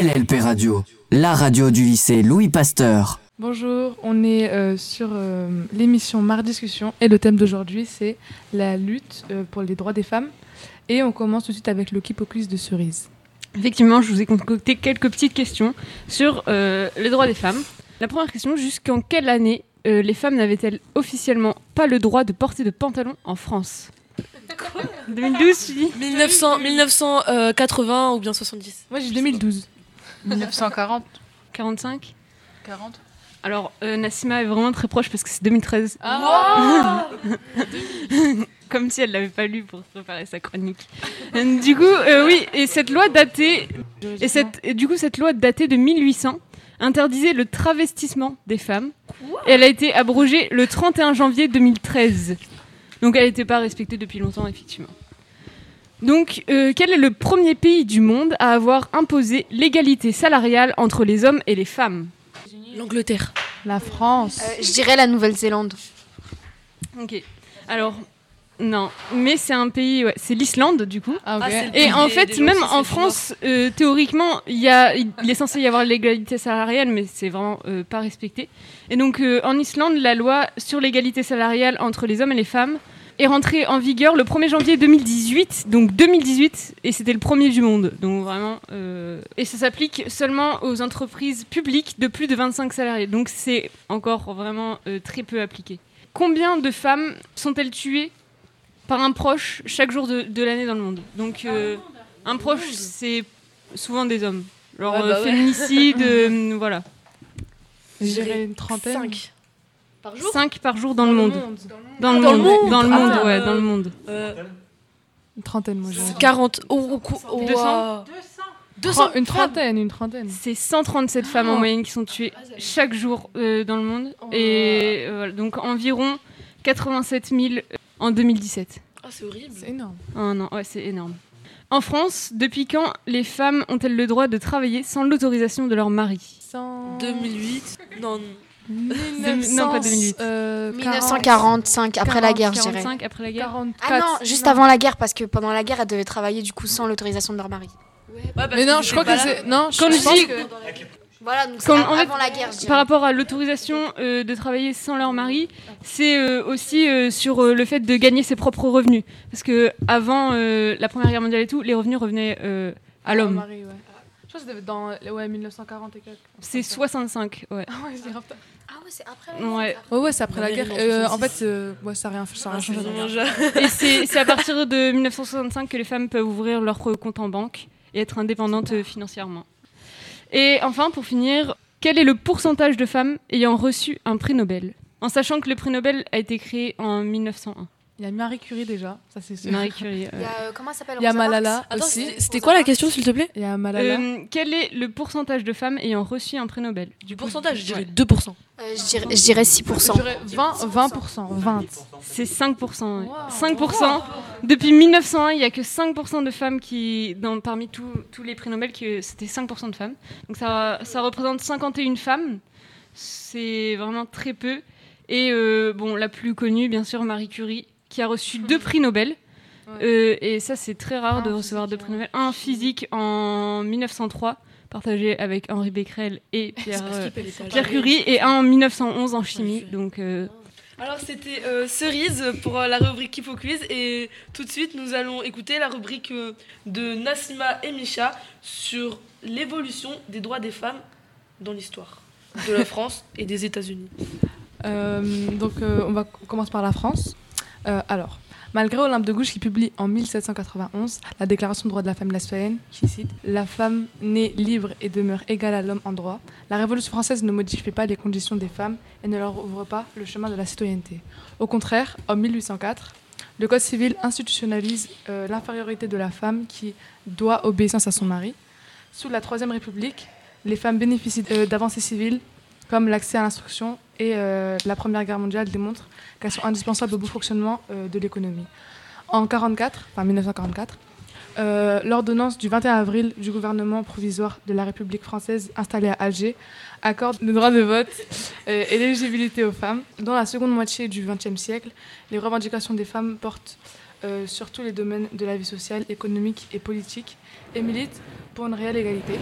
LLP Radio, la radio du lycée Louis Pasteur. Bonjour, on est euh, sur euh, l'émission Mar Discussion et le thème d'aujourd'hui c'est la lutte euh, pour les droits des femmes. Et on commence tout de suite avec le quiz de cerise. Effectivement, je vous ai concocté quelques petites questions sur les droits des femmes. La première question, jusqu'en quelle année les femmes n'avaient-elles officiellement pas le droit de porter de pantalon en France? 2012, tu dis? 1900, 1980 ou bien 70 Moi j'ai 2012. 1940 45 40 Alors, euh, Nassima est vraiment très proche parce que c'est 2013. Ah Comme si elle l'avait pas lu pour préparer sa chronique. Euh, du coup, euh, oui, et cette loi datée, et, cette, et du coup, cette loi datée de 1800 interdisait le travestissement des femmes. et elle a été abrogée le 31 janvier 2013. Donc elle n'était pas respectée depuis longtemps, effectivement. Donc, euh, quel est le premier pays du monde à avoir imposé l'égalité salariale entre les hommes et les femmes? L'Angleterre. La France. Euh, je dirais la Nouvelle-Zélande. Ok. Alors, non. Mais c'est un pays, ouais, c'est l'Islande, du coup. Ah, ok. Ah, Et en fait, des même en France, euh, théoriquement, il, y a, il est censé y avoir l'égalité salariale, mais c'est vraiment euh, pas respecté. Et donc, euh, en Islande, la loi sur l'égalité salariale entre les hommes et les femmes est rentrée en vigueur le 1er janvier 2018, donc 2018, et c'était le premier du monde. Donc vraiment, euh, et ça s'applique seulement aux entreprises publiques de plus de 25 salariés. Donc c'est encore vraiment euh, très peu appliqué. Combien de femmes sont-elles tuées par un proche chaque jour de, de l'année dans le monde? Donc euh, un proche, c'est souvent des hommes. Genre Ouais, bah ouais. féminicide, euh, voilà. Je dirais une trentaine. 5 par jour 5 par jour dans, le monde. Dans, Ah, le dans le monde. Dans le Ah, monde, euh, ouais, dans le monde. Euh, Une trentaine, moi je dirais. 40. Oh, oh, oh, oh, 200? waouh. 200 Tren- Une trentaine, une trentaine. C'est 137 femmes en moyenne qui sont tuées chaque jour euh, dans le monde. Oh. Et euh, voilà, donc environ 87 000 en 2017. Ah, c'est horrible. C'est énorme. Oh non, ouais, c'est énorme. En France, depuis quand les femmes ont-elles le droit de travailler sans l'autorisation de leur mari? 100... 2008 Non, 1900, Non, pas 2008. euh, 1945, après la guerre, je dirais. 45 après la guerre 44. Ah non, juste avant la guerre, parce que pendant la guerre, elles devaient travailler du coup sans l'autorisation de leur mari. Mais non, je crois que c'est. Non, je Quand je pense dis- que- Voilà, donc c'est Quand- av- en fait, avant la guerre. Par rapport à l'autorisation euh, de travailler sans leur mari, c'est euh, aussi euh, sur euh, le fait de gagner ses propres revenus. Parce que avant euh, la Première Guerre mondiale et tout, les revenus revenaient euh, à l'homme. Ouais. Je pense que c'était dans ouais, 1940 et quelques. C'est 65, ouais. Ah ouais. Ah ouais, c'est après la guerre. ouais. Ouais, ouais, c'est après la guerre. Euh, en fait, euh, ouais, ça n'a rien, ça a rien Ah, c'est changé. Et c'est c'est à partir de 1965 que les femmes peuvent ouvrir leur compte en banque et être indépendantes euh, financièrement. Et enfin, pour finir, quel est le pourcentage de femmes ayant reçu un prix Nobel? En sachant que le prix Nobel a été créé en 1901. Il y a Marie Curie déjà, ça c'est sûr. Marie Curie. Il y a, euh, comment s'appelle Il y a Malala Attends, aussi. c'était- quoi la question, s'il te plaît? Il y a Malala. Euh, quel est le pourcentage de femmes ayant reçu un prix Nobel? Du pourcentage, je dirais Ouais. 2%. Euh, je, dirais, je dirais Je 6%. dirais 20, 20%. 20. C'est 5%. ouais. Wow. 5%. Depuis 1901, il n'y a que 5% de femmes qui, dans, parmi tous tous les prix Nobel, c'était 5% de femmes. Donc ça, ça représente 51 femmes. C'est vraiment très peu. Et euh, bon, la plus connue, bien sûr, Marie Curie, qui a reçu deux prix Nobel. Ouais. Euh, et ça, c'est très rare de Un recevoir deux prix. Nobel. Un physique en 1903, partagé avec Henri Becquerel et Pierre, euh, Pierre Curie, et un en 1911 en chimie. Donc, euh, Alors c'était euh, Cerise pour euh, la rubrique Kipo Quiz et tout de suite nous allons écouter la rubrique euh, de Nassima et Misha sur l'évolution des droits des femmes dans l'histoire de la France et des États-Unis. Euh, donc euh, on, va, on commence par la France. Euh, alors, malgré Olympe de Gouges qui publie en 1791 la Déclaration des droits de la femme lesbienne, qui cite La femme naît libre et demeure égale à l'homme en droit, la Révolution française ne modifie pas les conditions des femmes et ne leur ouvre pas le chemin de la citoyenneté. Au contraire, en 1804, le Code civil institutionnalise euh, l'infériorité de la femme qui doit obéissance à son mari. Sous la Troisième République, les femmes bénéficient euh, d'avancées civiles comme l'accès à l'instruction et euh, la Première Guerre mondiale démontre qu'elles sont indispensables au bon fonctionnement euh, de l'économie. En 44, enfin 1944, euh, l'ordonnance du 21 avril du gouvernement provisoire de la République française installée à Alger accorde le droit de vote et l'éligibilité aux femmes. Dans la seconde moitié du XXe siècle, les revendications des femmes portent sur tous les domaines de la vie sociale, économique et politique et milite pour une réelle égalité.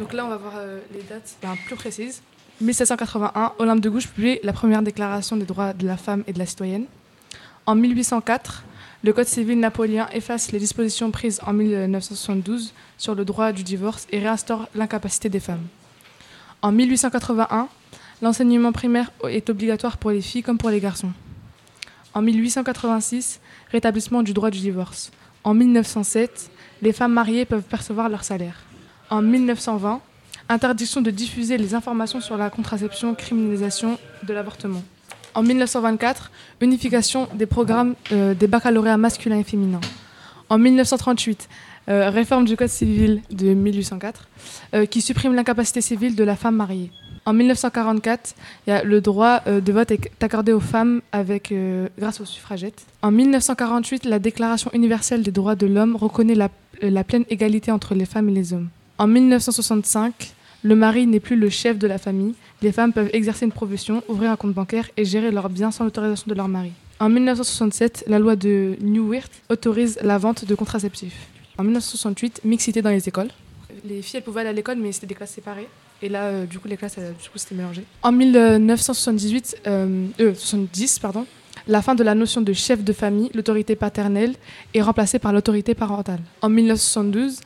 Donc là, on va voir les dates ben, plus précises. 1781, Olympe de Gouges publie la première déclaration des droits de la femme et de la citoyenne. En 1804, le Code civil napoléen efface les dispositions prises en 1972 sur le droit du divorce et réinstaure l'incapacité des femmes. En 1881, l'enseignement primaire est obligatoire pour les filles comme pour les garçons. En 1886, rétablissement du droit du divorce. En 1907, les femmes mariées peuvent percevoir leur salaire. En 1920, interdiction de diffuser les informations sur la contraception, criminalisation de l'avortement. En 1924, unification des programmes euh, des baccalauréats masculins et féminins. En 1938, euh, réforme du Code civil de 1804 euh, qui supprime l'incapacité civile de la femme mariée. En 1944, il y a le droit de vote est accordé aux femmes grâce aux suffragettes. En 1948, la Déclaration universelle des droits de l'homme reconnaît la pleine égalité entre les femmes et les hommes. En 1965, le mari n'est plus le chef de la famille. Les femmes peuvent exercer une profession, ouvrir un compte bancaire et gérer leurs biens sans l'autorisation de leur mari. En 1967, la loi de Neuwirth autorise la vente de contraceptifs. En 1968, mixité dans les écoles. Les filles elles pouvaient aller à l'école, mais c'était des classes séparées. Et là, euh, du coup, les classes, euh, du coup, c'était mélangé. En 1978, euh, euh, 70, pardon, la fin de la notion de chef de famille, l'autorité paternelle, est remplacée par l'autorité parentale. En 1972,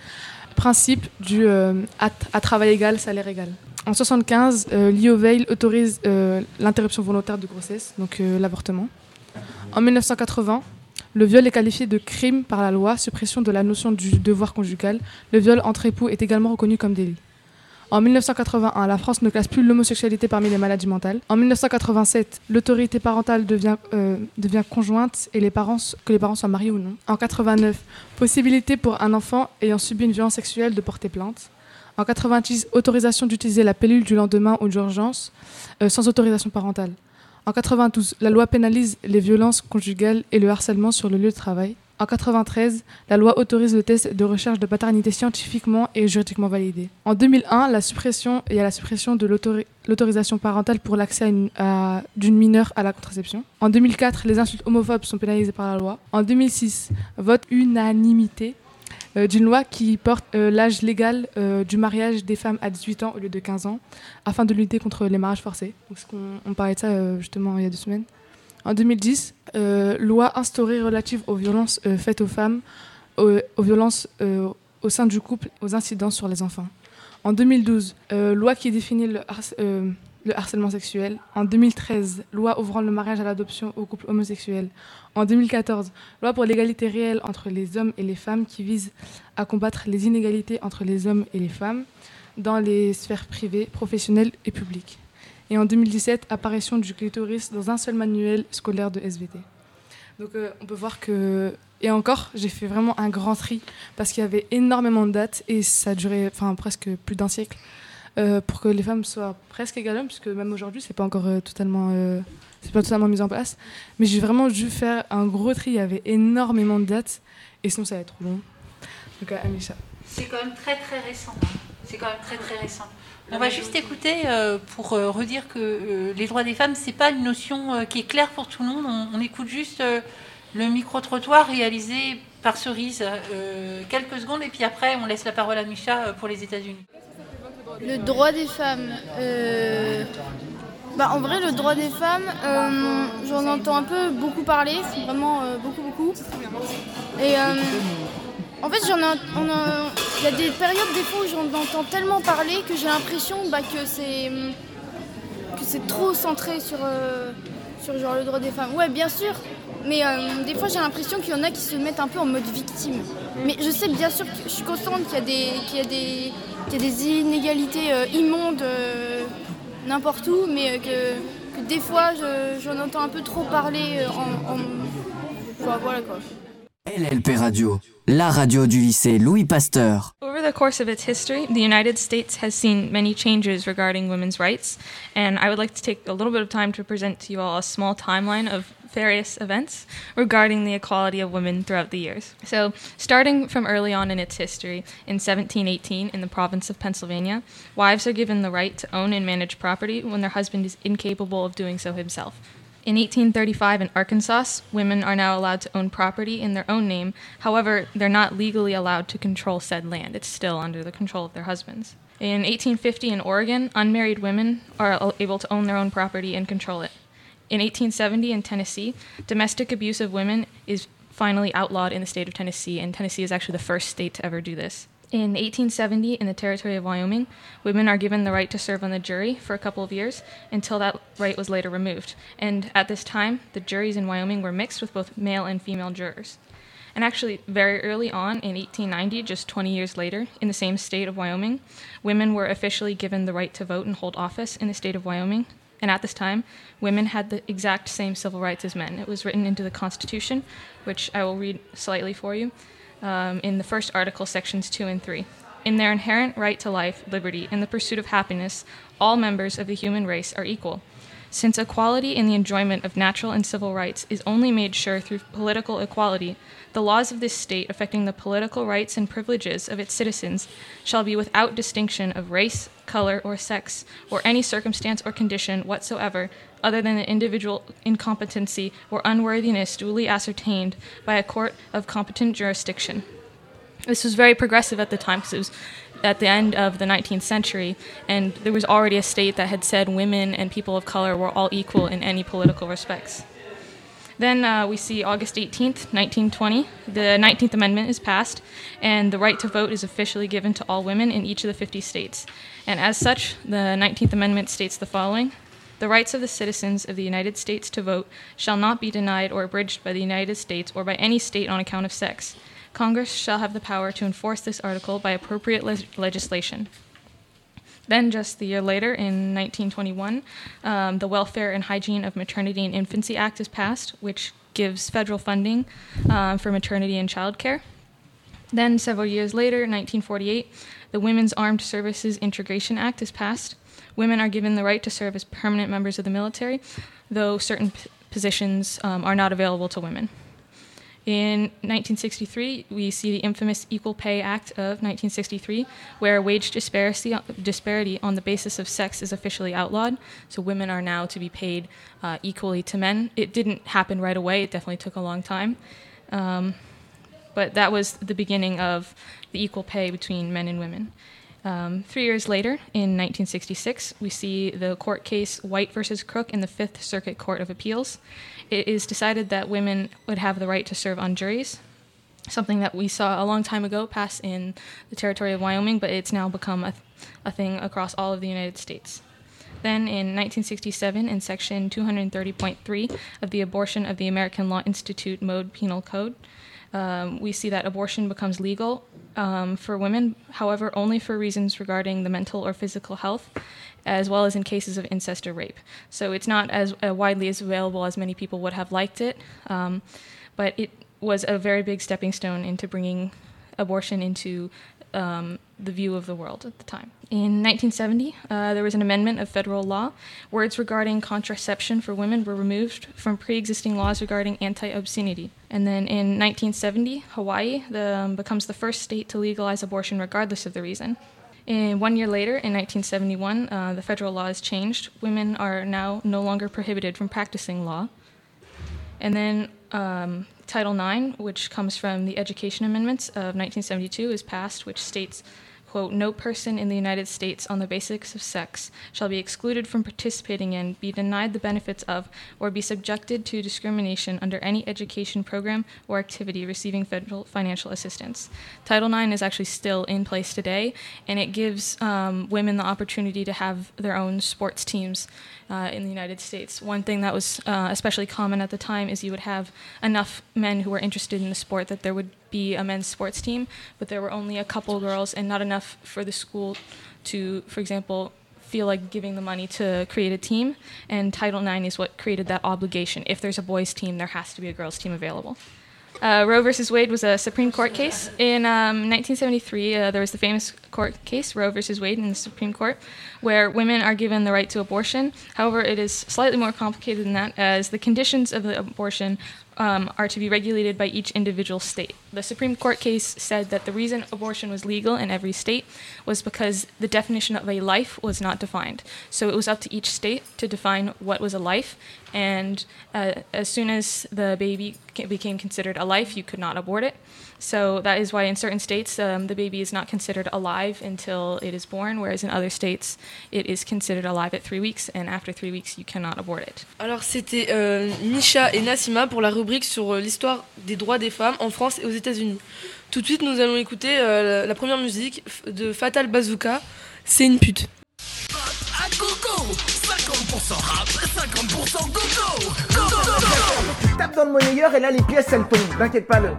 principe du euh, à, travail égal, salaire égal. En 75, euh, l'IOVEIL autorise euh, l'interruption volontaire de grossesse, donc l'avortement. En 1980, le viol est qualifié de crime par la loi, suppression de la notion du devoir conjugal. Le viol entre époux est également reconnu comme délit. En 1981, la France ne classe plus l'homosexualité parmi les maladies mentales. En 1987, l'autorité parentale devient, euh, conjointe et que les parents soient mariés ou non. En 89, possibilité pour un enfant ayant subi une violence sexuelle de porter plainte. En 90, autorisation d'utiliser la pilule du lendemain ou d'urgence euh, sans autorisation parentale. En 92, la loi pénalise les violences conjugales et le harcèlement sur le lieu de travail. En 93, la loi autorise le test de recherche de paternité scientifiquement et juridiquement validé. En 2001, la suppression, il y a la suppression de l'autori- l'autorisation parentale pour l'accès d'une mineure à la contraception. En 2004, les insultes homophobes sont pénalisées par la loi. En 2006, vote unanimité euh, d'une loi qui porte euh, l'âge légal euh, du mariage des femmes à 18 ans au lieu de 15 ans, afin de lutter contre les mariages forcés. Donc, qu'on- on parlait de ça justement il y a deux semaines. En 2010, euh, loi instaurée relative aux violences euh, faites aux femmes, aux, violences euh, au sein du couple, aux incidences sur les enfants. En 2012, euh, loi qui définit le, le harcèlement sexuel. En 2013, loi ouvrant le mariage à l'adoption aux couples homosexuels. En 2014, loi pour l'égalité réelle entre les hommes et les femmes qui vise à combattre les inégalités entre les hommes et les femmes dans les sphères privées, professionnelles et publiques. Et en 2017, apparition du clitoris dans un seul manuel scolaire de SVT. Donc euh, on peut voir que... Et encore, j'ai fait vraiment un grand tri parce qu'il y avait énormément de dates et ça a duré enfin, presque plus d'un siècle euh, pour que les femmes soient presque égales hommes, puisque même aujourd'hui, c'est pas encore euh, totalement, c'est pas totalement mis en place. Mais j'ai vraiment dû faire un gros tri. Il y avait énormément de dates et sinon ça va être trop long. Donc, Amisha. C'est quand même très très récent. hein. C'est quand même très très récent. On va juste écouter euh, pour euh, redire que euh, les droits des femmes, c'est pas une notion qui est claire pour tout le monde. On, écoute juste le micro-trottoir réalisé par Cerise quelques secondes et puis après on laisse la parole à Micha pour les États-Unis. Le droit des femmes. Bah, en vrai, le droit des femmes, j'en entends un peu beaucoup parler, vraiment beaucoup, beaucoup. En fait, il y a des périodes des fois où j'en entends tellement parler que j'ai l'impression bah, que c'est trop centré sur, euh, le droit des femmes. Ouais, bien sûr, mais euh, des fois j'ai l'impression qu'il y en a qui se mettent un peu en mode victime. Mais je sais bien sûr que je suis consciente qu'il y a des, qu'il y a des, qu'il y a des inégalités euh, immondes n'importe où, mais que, des fois je- j'en entends un peu trop parler en. voilà quoi. LLP Radio, la radio du lycée Louis Pasteur. Over the course of its history, the United States has seen many changes regarding women's rights, and I would like to take a little bit of time to present to you all a small timeline of various events regarding the equality of women throughout the years. So, starting from early on in its history, in 1718 in the province of Pennsylvania, wives are given the right to own and manage property when their husband is incapable of doing so himself. In 1835 in Arkansas, women are now allowed to own property in their own name. However, they're not legally allowed to control said land. It's still under the control of their husbands. In 1850 in Oregon, unmarried women are able to own their own property and control it. In 1870 in Tennessee, domestic abuse of women is finally outlawed in the state of Tennessee, and Tennessee is actually the first state to ever do this. In 1870, in the territory of Wyoming, women are given the right to serve on the jury for a couple of years until that right was later removed. And at this time, the juries in Wyoming were mixed with both male and female jurors. And actually, very early on in 1890, just 20 years later, in the same state of Wyoming, women were officially given the right to vote and hold office in the state of Wyoming. And at this time, women had the exact same civil rights as men. It was written into the Constitution, which I will read slightly for you um, in the first article, sections 2 and 3. In their inherent right to life, liberty, and the pursuit of happiness, all members of the human race are equal. Since equality in the enjoyment of natural and civil rights is only made sure through political equality, the laws of this state affecting the political rights and privileges of its citizens shall be without distinction of race, color, or sex, or any circumstance or condition whatsoever, other than the individual incompetency or unworthiness duly ascertained by a court of competent jurisdiction. This was very progressive at the time because it was at the end of the 19th century, and there was already a state that had said women and people of color were all equal in any political respects. Then uh, we see August 18th, 1920, the 19th Amendment is passed, and the right to vote is officially given to all women in each of the 50 states. And as such, the 19th Amendment states the following The rights of the citizens of the United States to vote shall not be denied or abridged by the United States or by any state on account of sex. Congress shall have the power to enforce this article by appropriate le- legislation. Then, just the year later, in 1921, um, the Welfare and Hygiene of Maternity and Infancy Act is passed, which gives federal funding um, for maternity and child care. Then, several years later, 1948, the Women's Armed Services Integration Act is passed. Women are given the right to serve as permanent members of the military, though certain p- positions um, are not available to women. In 1963, we see the infamous Equal Pay Act of 1963, where wage disparity, on the basis of sex is officially outlawed. So women are now to be paid uh, equally to men. It didn't happen right away, it definitely took a long time. Um, but that was the beginning of the equal pay between men and women. Um, three years later, in 1966, we see the court case White versus Crook in the Fifth Circuit Court of Appeals. It is decided that women would have the right to serve on juries, something that we saw a long time ago pass in the territory of Wyoming, but it's now become a, a thing across all of the United States. Then in 1967, in Section 230.3 of the Abortion of the American Law Institute Mode Penal Code, um, we see that abortion becomes legal um, for women, however, only for reasons regarding the mental or physical health, as well as in cases of incest or rape. So it's not as uh, widely as available as many people would have liked it, um, but it was a very big stepping stone into bringing abortion into um, the view of the world at the time. In 1970, uh, there was an amendment of federal law. Words regarding contraception for women were removed from pre existing laws regarding anti obscenity. And then in 1970, Hawaii the, um, becomes the first state to legalize abortion regardless of the reason. And one year later, in 1971, uh, the federal law is changed. Women are now no longer prohibited from practicing law. And then um, Title IX, which comes from the Education Amendments of 1972, is passed, which states, quote, no person in the United States on the basis of sex shall be excluded from participating in, be denied the benefits of, or be subjected to discrimination under any education program or activity receiving federal financial assistance. Title IX is actually still in place today, and it gives um, women the opportunity to have their own sports teams uh, in the United States. One thing that was uh, especially common at the time is you would have enough men who were interested in the sport that there would be a men's sports team, but there were only a couple girls and not enough for the school to, for example, feel like giving the money to create a team. And Title IX is what created that obligation. If there's a boys' team, there has to be a girls' team available. Uh, Roe versus Wade was a Supreme Court case. In um, 1973, uh, there was the famous court case, Roe versus Wade, in the Supreme Court, where women are given the right to abortion. However, it is slightly more complicated than that, as the conditions of the abortion um, are to be regulated by each individual state. The Supreme Court case said that the reason abortion was legal in every state was because the definition of a life was not defined. So it was up to each state to define what was a life, and uh, as soon as the baby became considered a life, you could not abort it. So that is why in certain states um, the baby is not considered alive until it is born, whereas in other states it is considered alive at three weeks, and after three weeks you cannot abort it. Alors c'était euh, et Nassima pour la rubrique sur euh, l'histoire des droits des femmes en France et aux États-Unis. Tout de suite, nous allons écouter euh, la, première musique de Fatal Bazooka, C'est une pute. À gogo 50% rap, 50% gogo Gogo Tape dans le monnayeur et là les pièces elles tombent, t'inquiète pas le.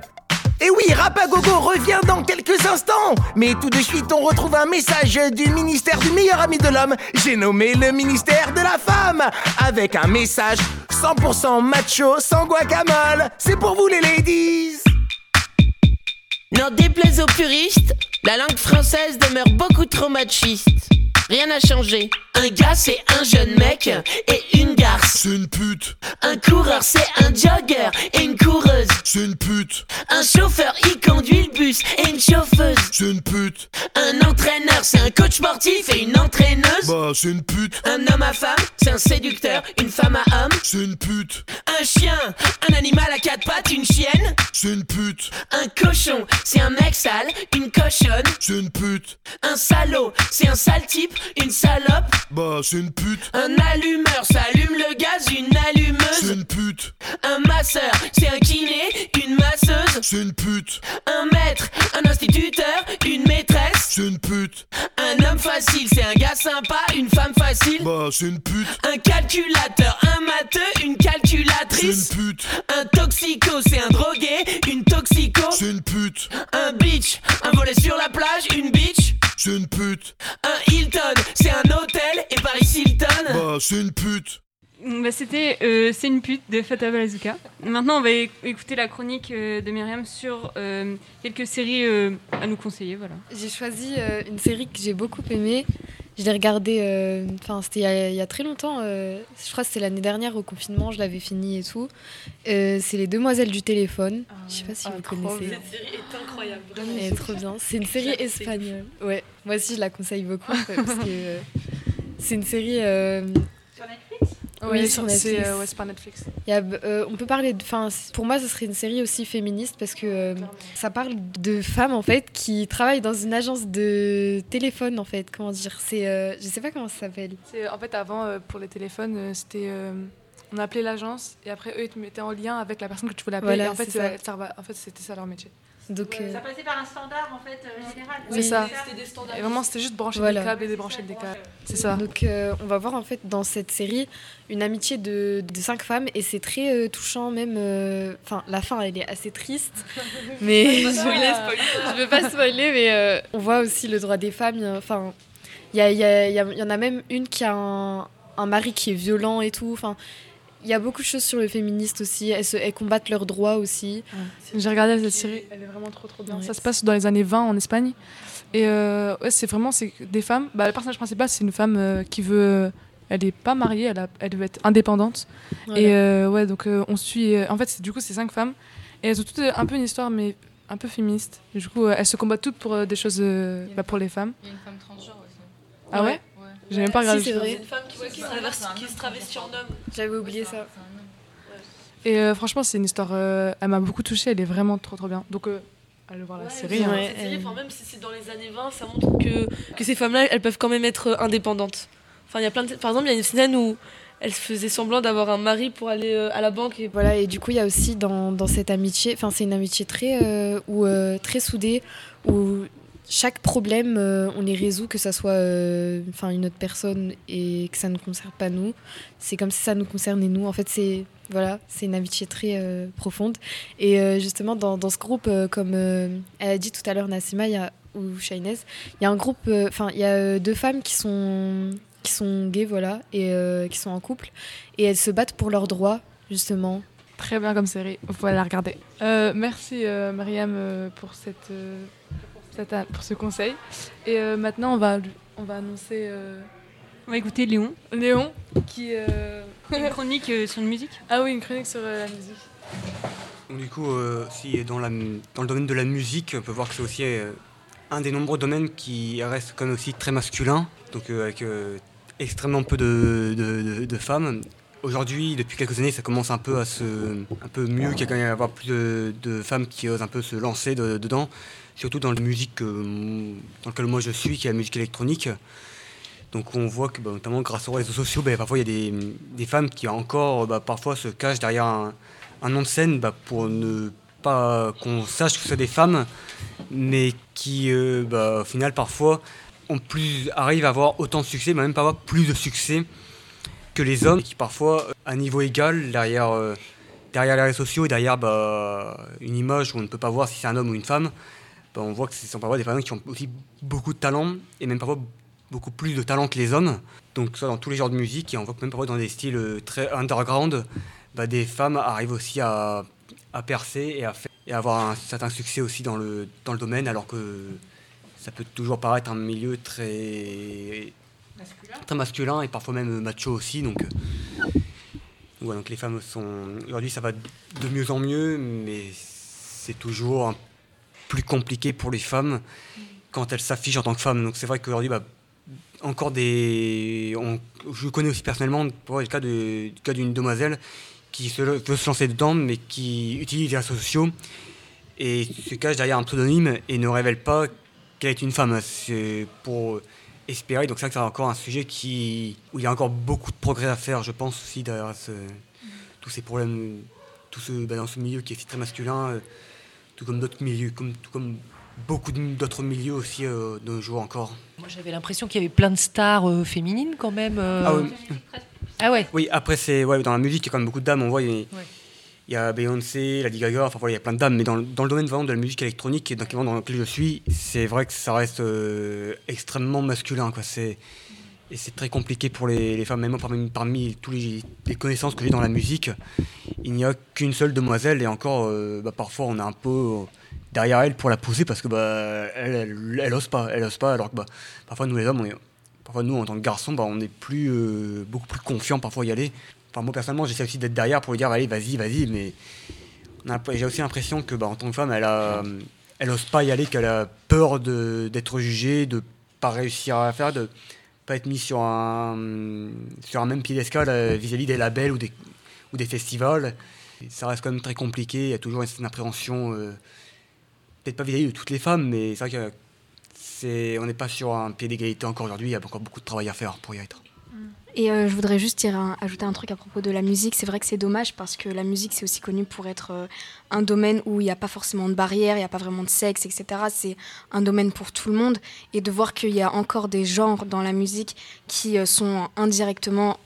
Et oui, Rap à Gogo revient dans quelques instants. Mais tout de suite, on retrouve un message du ministère du meilleur ami de l'homme. J'ai nommé le ministère de la femme. Avec un message 100% macho sans guacamole. C'est pour vous les ladies. N'en déplaise aux puristes, la langue française demeure beaucoup trop machiste. Rien n'a changé. Un gars, c'est un jeune mec et une garce. C'est une pute. Un coureur, c'est un jogger et une coureuse. C'est une pute. Un chauffeur, il conduit le bus et une chauffeuse. C'est une pute. Un entraîneur, c'est un coach sportif et une entraîneuse. Bah, c'est une pute. Un homme à femme, un séducteur, une femme à homme. C'est une pute. Un chien, un animal à quatre pattes, une chienne. C'est une pute. Un cochon, c'est un mec sale, une cochonne. C'est une pute. Un salaud, c'est un sale type, une salope. Bah, c'est une pute. Un allumeur, ça allume le gaz, une C'est allumeuse. une pute. Un masseur, c'est un kiné, une C'est une pute. Un maître, un instituteur, une maîtresse. C'est une pute. Un homme facile, c'est un gars sympa, une femme facile. Bah, c'est une pute. Un calculateur, un matheux, une C'est calculatrice. une pute. Un toxico, c'est un drogué, une toxico. C'est une pute. Un bitch, un volet sur la plage, une bitch. C'est une pute. Un Hilton, c'est un hôtel et Paris Hilton. Bah, c'est une pute. Bah, C'était euh, C'est une pute de Fata Bazooka. Maintenant, on va écouter la chronique euh, de Myriam sur euh, quelques séries euh, à nous conseiller. Voilà. J'ai choisi euh, une série que j'ai beaucoup aimée. Je l'ai regardée, euh, enfin c'était il y a- il y, a très longtemps, euh, je crois que c'était l'année dernière au confinement, je l'avais fini et tout. Euh, c'est Les Demoiselles du téléphone. je sais pas si vous connaissez. Cette série est incroyable. Elle est trop bien. C'est une série espagnole. Ouais, moi aussi je la conseille beaucoup parce que euh, c'est une série. euh, Sur Netflix? Oui, sur c'est Netflix. euh, ouais, c'est par Netflix. Il y a, euh, on peut parler de. Enfin, pour moi, ce serait une série aussi féministe parce que euh, ça parle de femmes en fait qui travaillent dans une agence de téléphone en fait. Comment dire? C'est, je sais pas comment ça s'appelle. En fait, avant, pour les téléphones, c'était. on appelait l'agence et après, eux, ils te mettaient en lien avec la personne que tu voulais appeler. Voilà, et en fait, c'est ça. ça va- en fait, c'était ça leur métier. Donc, euh, Ça passait par un standard en fait euh, général. C'est ça. C'était des standards. Et vraiment, c'était juste brancher Voilà. des câbles et débrancher des câbles. C'est ça. Donc euh, on va voir en fait dans cette série une amitié de, de cinq femmes et c'est très euh, touchant même. euh, Enfin la fin elle est assez triste, mais je ne veux pas spoiler mais euh, on voit aussi le droit des femmes. il y a- Enfin il y, y, a- il y a- il y en a même une qui a un, un mari qui est violent et tout. Enfin il y a beaucoup de choses sur le féministe aussi. Elles, se- elles combattent leurs droits aussi. J'ai regardé cette série, elle est vraiment trop trop bien. Ouais. Ça se passe dans les années 20 en Espagne. Et euh, ouais, c'est vraiment c'est des femmes. Bah, le personnage principal, c'est une femme euh, qui veut. Elle n'est pas mariée, elle, a- elle veut être indépendante. Voilà. Et euh, ouais, donc euh, on suit. euh, en fait, c'est- du coup, c'est cinq femmes. Et elles ont toutes euh, un peu une histoire, mais un peu féministe. Et du coup, euh, elles se combattent toutes pour euh, des choses euh, bah, pour les femmes. Il y a une femme transgenre aussi. Ah ouais, J'ai même pas regardé. Si, c'est vrai. une femme qui, ouais, qui, se traverse- qui se travestit en homme. J'avais oublié ça. Et euh, franchement, c'est une histoire. euh, elle m'a beaucoup touchée. Elle est vraiment trop trop bien. Donc, euh, allez voir la série. hein. Cette série, enfin, même si c'est dans les années 20, ça montre que, que ces femmes-là, elles peuvent quand même être indépendantes. Enfin, il y a plein de... Par exemple, il y a une scène où elle faisait semblant d'avoir un mari pour aller euh, à la banque. Et... Voilà, et du coup, il y a aussi dans, dans cette amitié, enfin, c'est une amitié très, euh, où, euh, très soudée, où chaque problème, euh, on les résout, que ça soit euh, une autre personne et que ça ne concerne pas nous. C'est comme si ça nous concernait nous. En fait, c'est voilà, une amitié très euh, profonde. Et justement, dans, dans ce groupe, comme elle a dit tout à l'heure, Nassima, ou Shainez, il y a un groupe, enfin, il y a deux femmes qui sont, qui sont gays, voilà, et qui sont en couple. Et elles se battent pour leurs droits, justement. Très bien comme série, vous pouvez la regarder. Merci Mariam pour, cette- pour ce conseil. Et euh, maintenant, on va, on va annoncer euh, On va écouter Léon. Léon qui. euh, Une chronique euh, sur une musique Ah oui, une chronique sur euh, la musique. Donc, du coup, euh, si dans, la, dans le domaine de la musique, on peut voir que c'est aussi euh, un des nombreux domaines qui reste quand même aussi très masculin, donc euh, avec euh, extrêmement peu de, de- de- de femmes. Aujourd'hui, depuis quelques années, ça commence un peu à se, un peu mieux, qu'il y a quand même à avoir plus de, de femmes qui osent un peu se lancer de- dedans, surtout dans la musique euh, dans laquelle moi je suis, qui est la musique électronique. Donc on voit que bah, notamment grâce aux réseaux sociaux, bah, parfois il y a des, des femmes qui encore bah, parfois se cachent derrière un, nom de scène pour ne pas qu'on sache que c'est des femmes, mais qui euh, au final parfois plus, arrivent à avoir autant de succès, mais même pas avoir plus de succès que les hommes, qui parfois à niveau égal derrière, euh, derrière les réseaux sociaux et derrière une image où on ne peut pas voir si c'est un homme ou une femme, bah, on voit que ce sont parfois des femmes qui ont aussi beaucoup de talent et même parfois beaucoup plus de talent que les hommes. Donc ça dans tous les genres de musique et on voit que même parfois dans des styles euh, très underground, bah, des femmes arrivent aussi à, à percer et à, faire- et à avoir un certain succès aussi dans le, dans le domaine alors que ça peut toujours paraître un milieu très très masculin et parfois même macho aussi. Donc, euh, ouais, donc les femmes sont aujourd'hui ça va de mieux en mieux, mais c'est toujours un- plus compliqué pour les femmes quand elles s'affichent en tant que femmes. Donc c'est vrai qu'aujourd'hui, bah, encore des. on- je connais aussi personnellement pour le cas d'une demoiselle qui se, veut se lancer dedans, mais qui utilise les réseaux sociaux et se cache derrière un pseudonyme et ne révèle pas qu'elle est une femme. C'est pour espérer. Donc c'est que c'est encore un sujet qui, où il y a encore beaucoup de progrès à faire, je pense aussi derrière tous ces problèmes, tout ce, bah, dans ce milieu qui est très masculin, tout comme d'autres milieux, comme, tout comme beaucoup d'autres milieux aussi euh, de nos jours encore. Moi, j'avais l'impression qu'il y avait plein de stars euh, féminines quand même. euh. Ah oui. Ah ouais. Oui, après, c'est ouais, dans la musique, il y a quand même beaucoup de dames. On voit, il y a, il y a Beyoncé, Lady Gaga, enfin voilà, il y a plein de dames. Mais dans, le- dans le domaine vraiment de la musique électronique, et dans, dans lequel je suis, c'est vrai que ça reste extrêmement masculin. Quoi. C'est, et c'est très compliqué pour les, femmes. Même parmi, parmi tous les, connaissances que j'ai dans la musique, il n'y a qu'une seule demoiselle. Et encore, euh, bah, parfois, on est un peu euh, derrière elle pour la pousser parce que bah, elle, elle, ose pas. Elle ose pas. Alors que bah, parfois, nous les hommes, parfois nous en tant que garçons, bah, on est plus, euh, beaucoup plus confiants parfois à y aller. Enfin, moi personnellement, j'essaie aussi d'être derrière pour lui dire allez, vas-y, vas-y, mais j'ai aussi l'impression que bah, en tant que femme, elle a, elle ose pas y aller, qu'elle a peur d'être jugée, de pas réussir à faire, pas être mise sur un, sur un même piédestal euh, vis-à-vis des labels ou des, ou des festivals. Ça reste quand même très compliqué, il y a toujours une appréhension, euh, peut-être pas vis-à-vis de toutes les femmes, mais c'est vrai que c'est, on n'est pas sur un pied d'égalité encore aujourd'hui, il y a encore beaucoup de travail à faire pour y être. Et euh, je voudrais juste ajouter un truc à propos de la musique. C'est vrai que c'est dommage parce que la musique, c'est aussi connu pour être euh, un domaine où il n'y a pas forcément de barrières, il n'y a pas vraiment de sexe, etc. C'est un domaine pour tout le monde. Et de voir qu'il y a encore des genres dans la musique qui euh, sont indirectement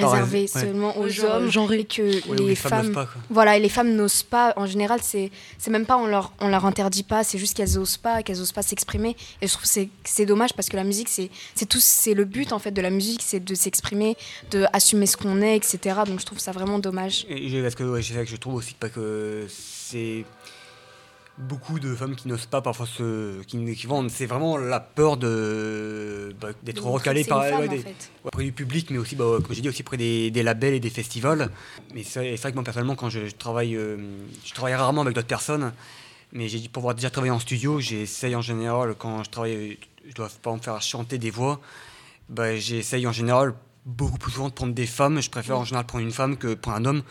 ouais. seulement aux Genre, hommes genrés. et que Ouais, les, les femmes n'osent femmes pas, voilà et les femmes n'osent pas. En général c'est c'est même pas on leur on leur interdit pas. C'est juste qu'elles osent pas qu'elles osent pas s'exprimer. Et je trouve que c'est c'est dommage parce que la musique c'est c'est tout c'est le but en fait de la musique c'est de s'exprimer de assumer ce qu'on est etc donc je trouve ça vraiment dommage. Et parce que ouais, c'est vrai que je trouve aussi pas que c'est beaucoup de femmes qui n'osent pas parfois se qui, qui vendent. C'est vraiment la peur de bah, d'être recalé par une femme, ouais, en fait. auprès du public mais aussi bah, comme j'ai dit aussi auprès des, des labels et des festivals. Mais c'est vrai que moi personnellement quand je, je travaille euh, je travaille rarement avec d'autres personnes. Mais j'ai pour avoir déjà travaillé en studio j'essaye en général quand je travaille je dois pas me faire chanter des voix bah, j'essaye en général beaucoup plus souvent de prendre des femmes. Je préfère en général prendre une femme que prendre un homme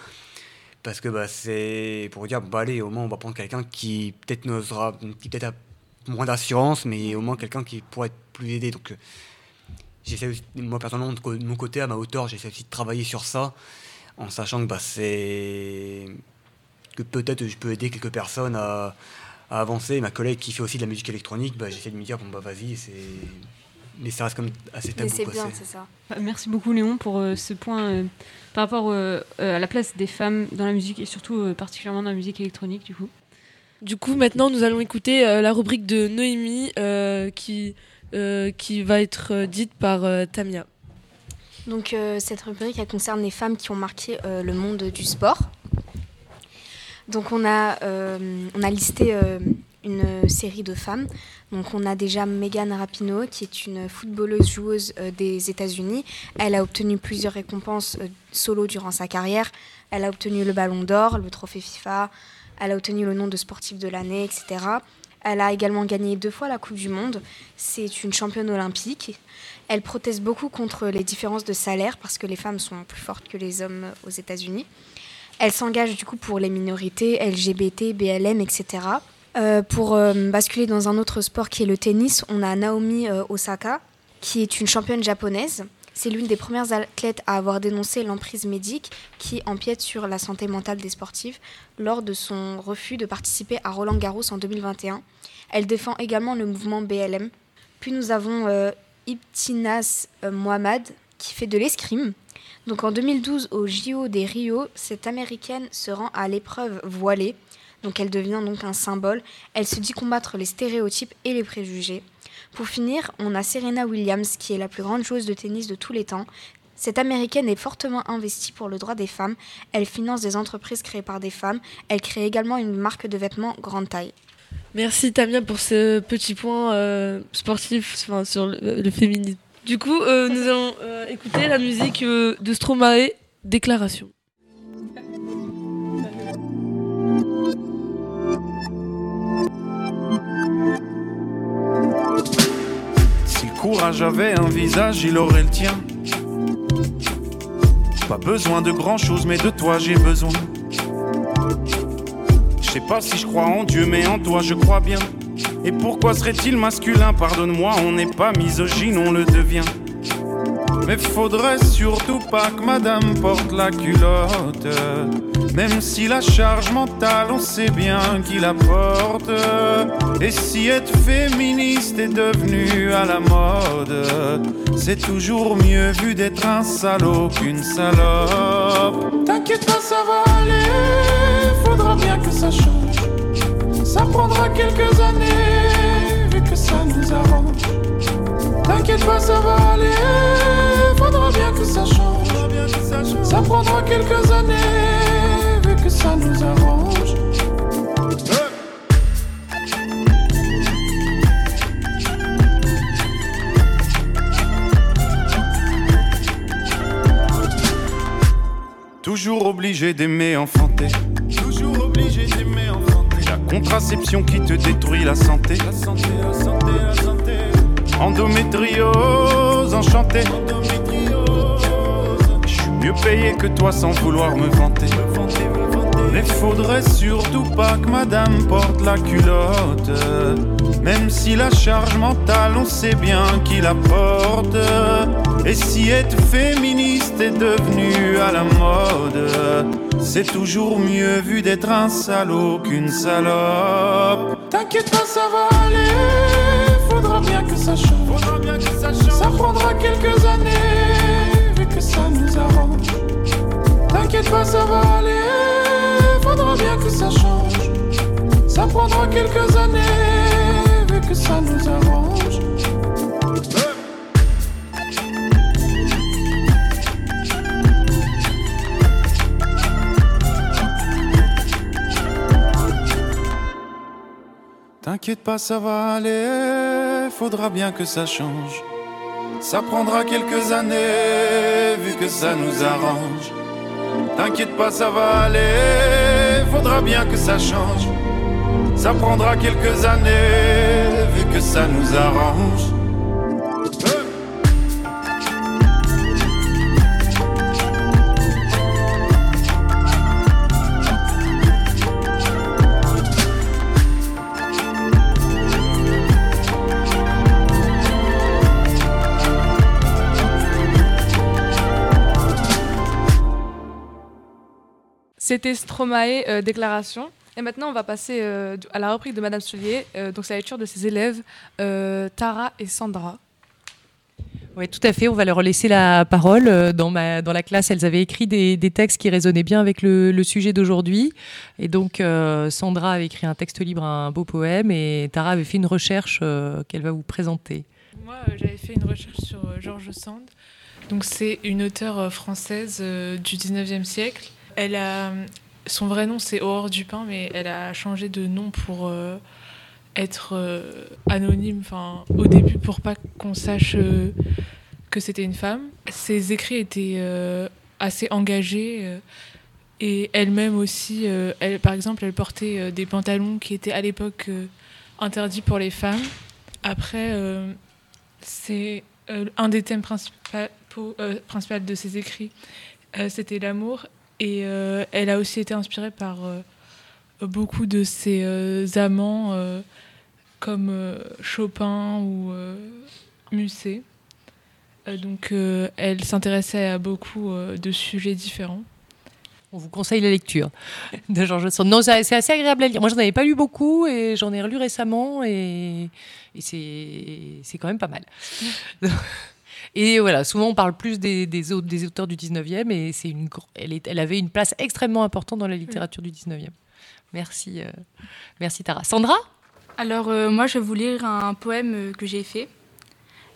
parce que bah, c'est pour dire, bah, allez, au moins on va prendre quelqu'un qui peut-être n'osera, qui peut-être a moins d'assurance, mais au moins quelqu'un qui pourrait être plus aidé. Donc euh, j'essaie moi personnellement de mon côté, à ma hauteur, j'essaie aussi de travailler sur ça, en sachant que bah, c'est que peut-être je peux aider quelques personnes à, à avancer. Ma collègue qui fait aussi de la musique électronique, bah, j'essaie de me dire, bon bah vas-y, c'est... Mais ça reste comme assez tabou. mais c'est bien c'est ça Bah, Merci beaucoup Léon pour euh, ce point euh, par rapport euh, euh, à la place des femmes dans la musique et surtout euh, particulièrement dans la musique électronique du coup. Du coup, maintenant, nous allons écouter euh, la rubrique de Noémie euh, qui, euh, qui va être euh, dite par euh, Tamia. Donc euh, cette rubrique elle concerne les femmes qui ont marqué euh, le monde du sport. Donc on a, euh, on a listé euh, une série de femmes. Donc on a déjà Megan Rapinoe qui est une footballeuse joueuse euh, des États-Unis. Elle a obtenu plusieurs récompenses euh, solo durant sa carrière. Elle a obtenu le Ballon d'Or, le trophée FIFA. Elle a obtenu le nom de sportive de l'année, etc. Elle a également gagné deux fois la Coupe du Monde. C'est une championne olympique. Elle proteste beaucoup contre les différences de salaire parce que les femmes sont plus fortes que les hommes aux États-Unis. Elle s'engage du coup pour les minorités LGBT, BLM, etc. Euh, pour euh, basculer dans un autre sport qui est le tennis, on a Naomi euh, Osaka, qui est une championne japonaise. C'est l'une des premières athlètes à avoir dénoncé l'emprise médique qui empiète sur la santé mentale des sportifs lors de son refus de participer à Roland Garros en 2021. Elle défend également le mouvement BLM. Puis nous avons euh, Ibtinas Mohamed qui fait de l'escrime. Donc en 2012 au JO des Rio, cette américaine se rend à l'épreuve voilée. Donc elle devient donc un symbole. Elle se dit combattre les stéréotypes et les préjugés. Pour finir, on a Serena Williams qui est la plus grande joueuse de tennis de tous les temps. Cette américaine est fortement investie pour le droit des femmes. Elle finance des entreprises créées par des femmes. Elle crée également une marque de vêtements grande taille. Merci Tamia pour ce petit point euh, sportif sur le, le féminisme. Du coup, euh, nous allons euh, écouter la musique euh, de Stromae, Déclaration. Courage avait un visage, il aurait le tien. Pas besoin de grand chose, mais de toi j'ai besoin. Je sais pas si je crois en Dieu, mais en toi je crois bien. Et pourquoi serait-il masculin? Pardonne-moi, on n'est pas misogyne, on le devient. Mais faudrait surtout pas que madame porte la culotte. Même si la charge mentale, on sait bien qui la porte. Et si être féministe est devenu à la mode, c'est toujours mieux vu d'être un salaud qu'une salope. T'inquiète pas, ça va aller, faudra bien que ça change. Ça prendra quelques années, vu que ça nous arrange. T'inquiète pas, ça va aller, faudra bien que ça change. Ça prendra quelques années, vu que ça nous arrange. Toujours obligé d'aimer enfanter. Toujours obligé d'aimer enfanter. La contraception qui te détruit la santé. La santé, la santé, la santé. Endométriose, enchanté. Mieux payé que toi sans vouloir me vanter. Mais faudrait surtout pas que madame porte la culotte. Même si la charge mentale, on sait bien qui la porte. Et si être féministe est devenu à la mode, c'est toujours mieux vu d'être un salaud qu'une salope. T'inquiète pas, ça va aller, faudra bien que ça change. Ça prendra quelques années, ça nous arrange. T'inquiète pas, ça va aller, faudra bien que ça change. Ça prendra quelques années, vu que ça nous arrange. T'inquiète pas, ça va aller, faudra bien que ça change. Ça prendra quelques années, vu que ça nous arrange. T'inquiète pas, ça va aller, faudra bien que ça change. Ça prendra quelques années, vu que ça nous arrange. C'était Stromae, euh, déclaration. Et maintenant, on va passer euh, à la reprise de Madame Soulier. Euh, donc, c'est la lecture de ses élèves, euh, Tara et Sandra. Oui, tout à fait. On va leur laisser la parole. Dans, ma, dans la classe, elles avaient écrit des, des textes qui résonnaient bien avec le, le sujet d'aujourd'hui. Et donc, euh, Sandra avait écrit un texte libre, un beau poème, et Tara avait fait une recherche euh, qu'elle va vous présenter. Moi, euh, j'avais fait une recherche sur euh, George Sand. Donc, c'est une auteure française euh, du 19e siècle. Elle son vrai nom, c'est Aurore Dupin, mais elle a changé de nom pour, euh, être euh, anonyme, au début pour pas qu'on sache euh, que c'était une femme. Ses écrits étaient assez engagés et elle-même aussi. elle, par exemple, elle portait des pantalons qui étaient à l'époque interdits pour les femmes. Après, c'est un des thèmes principaux principaux de ses écrits, c'était l'amour et euh, elle a aussi été inspirée par euh, beaucoup de ses euh, amants comme Chopin ou Musset. Donc elle s'intéressait à beaucoup de sujets différents. On vous conseille la lecture de Georges Sand. Non, c'est assez agréable à lire. Moi, j'en avais pas lu beaucoup et j'en ai relu récemment et, et c'est c'est quand même pas mal. Et voilà, souvent on parle plus des, des, au- des auteurs du 19e et c'est une, gr- elle, est- elle avait une place extrêmement importante dans la littérature du 19e. Merci, euh, merci Tara. Sandra? Alors euh, moi je vais vous lire un poème euh, que j'ai fait.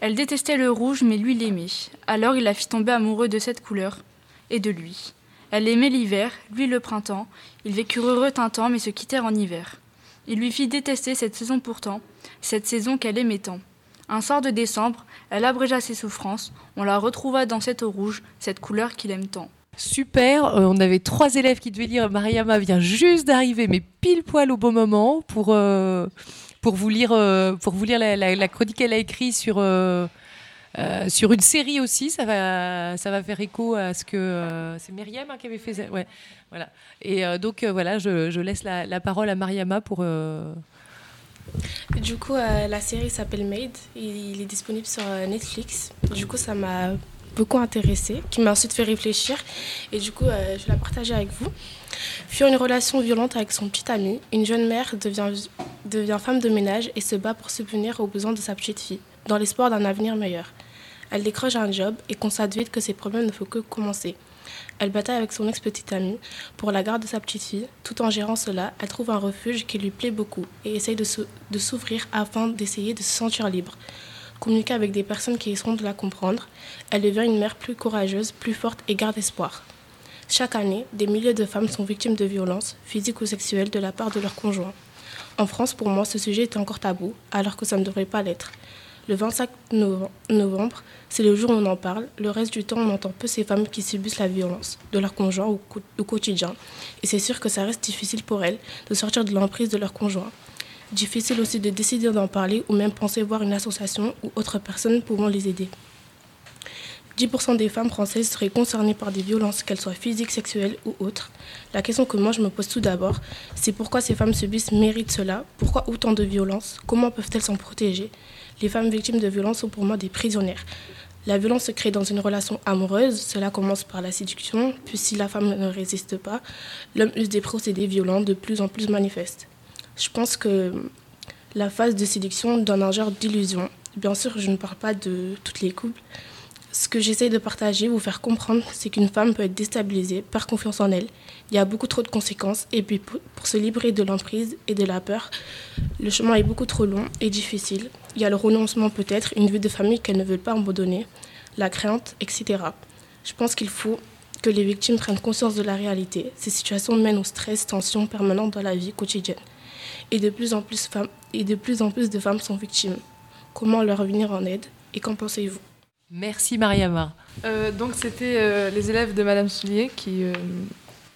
Elle détestait le rouge mais lui l'aimait. Alors il la fit tomber amoureux de cette couleur et de lui. Elle aimait l'hiver, lui le printemps. Ils vécurent heureux Tintant mais se quittèrent en hiver. Il lui fit détester cette saison pourtant, cette saison qu'elle aimait tant. Un soir de décembre, elle abrégea ses souffrances. On la retrouva dans cette eau rouge, cette couleur qu'il aime tant. Super, euh, on avait trois élèves qui devaient lire. Mariama vient juste d'arriver, mais pile poil au bon moment pour, euh, pour vous lire, euh, pour vous lire la, chronique qu'elle a écrite sur, sur une série aussi. Ça va, ça va faire écho à ce que. c'est Myriam hein, qui avait fait ça. Ouais, voilà. Et donc, voilà, je, je laisse la, la parole à Mariama pour. Du coup, euh, la série s'appelle Made. Il, il est disponible sur euh, Netflix. Du coup, ça m'a beaucoup intéressée, qui m'a ensuite fait réfléchir. Et du coup, euh, je vais la partager avec vous. Fuyant une relation violente avec son petit ami, une jeune mère devient, devient femme de ménage et se bat pour subvenir aux besoins de sa petite fille, dans l'espoir d'un avenir meilleur. Elle décroche un job et constate vite que ses problèmes ne font que commencer. Elle bataille avec son ex-petite amie pour la garde de sa petite fille. Tout en gérant cela, elle trouve un refuge qui lui plaît beaucoup et essaye de s'ou- de s'ouvrir afin d'essayer de se sentir libre. Communiquer avec des personnes qui essaieront de la comprendre, elle devient une mère plus courageuse, plus forte et garde espoir. Chaque année, des milliers de femmes sont victimes de violences, physiques ou sexuelles, de la part de leurs conjoints. En France, pour moi, ce sujet est encore tabou, alors que ça ne devrait pas l'être. Le 25 nove- novembre, c'est le jour où on en parle. Le reste du temps, on entend peu ces femmes qui subissent la violence de leur conjoint au, au quotidien. Et c'est sûr que ça reste difficile pour elles de sortir de l'emprise de leur conjoint. Difficile aussi de décider d'en parler ou même penser voir une association ou autre personne pouvant les aider. 10% des femmes françaises seraient concernées par des violences, qu'elles soient physiques, sexuelles ou autres. La question que moi je me pose tout d'abord, c'est pourquoi ces femmes subissent, méritent cela? Pourquoi autant de violences? Comment peuvent-elles s'en protéger? Les femmes victimes de violences sont pour moi des prisonnières. La violence se crée dans une relation amoureuse, cela commence par la séduction, puis si la femme ne résiste pas, l'homme use des procédés violents de plus en plus manifestes. Je pense que la phase de séduction donne un genre d'illusion. Bien sûr, je ne parle pas de toutes les couples, ce que j'essaie de partager, vous faire comprendre, c'est qu'une femme peut être déstabilisée, perd confiance en elle. Il y a beaucoup trop de conséquences. Et puis pour, pour se libérer de l'emprise et de la peur, le chemin est beaucoup trop long et difficile. Il y a le renoncement peut-être, une vie de famille qu'elle ne veut pas abandonner, la crainte, etc. Je pense qu'il faut que les victimes prennent conscience de la réalité. Ces situations mènent au stress, tension permanente dans la vie quotidienne. Et de plus en plus, femmes, et de, plus en plus de femmes sont victimes. Comment leur venir en aide Et qu'en pensez-vous? Merci Mariama. Euh, donc c'était euh, les élèves de Madame Soulier qui, euh,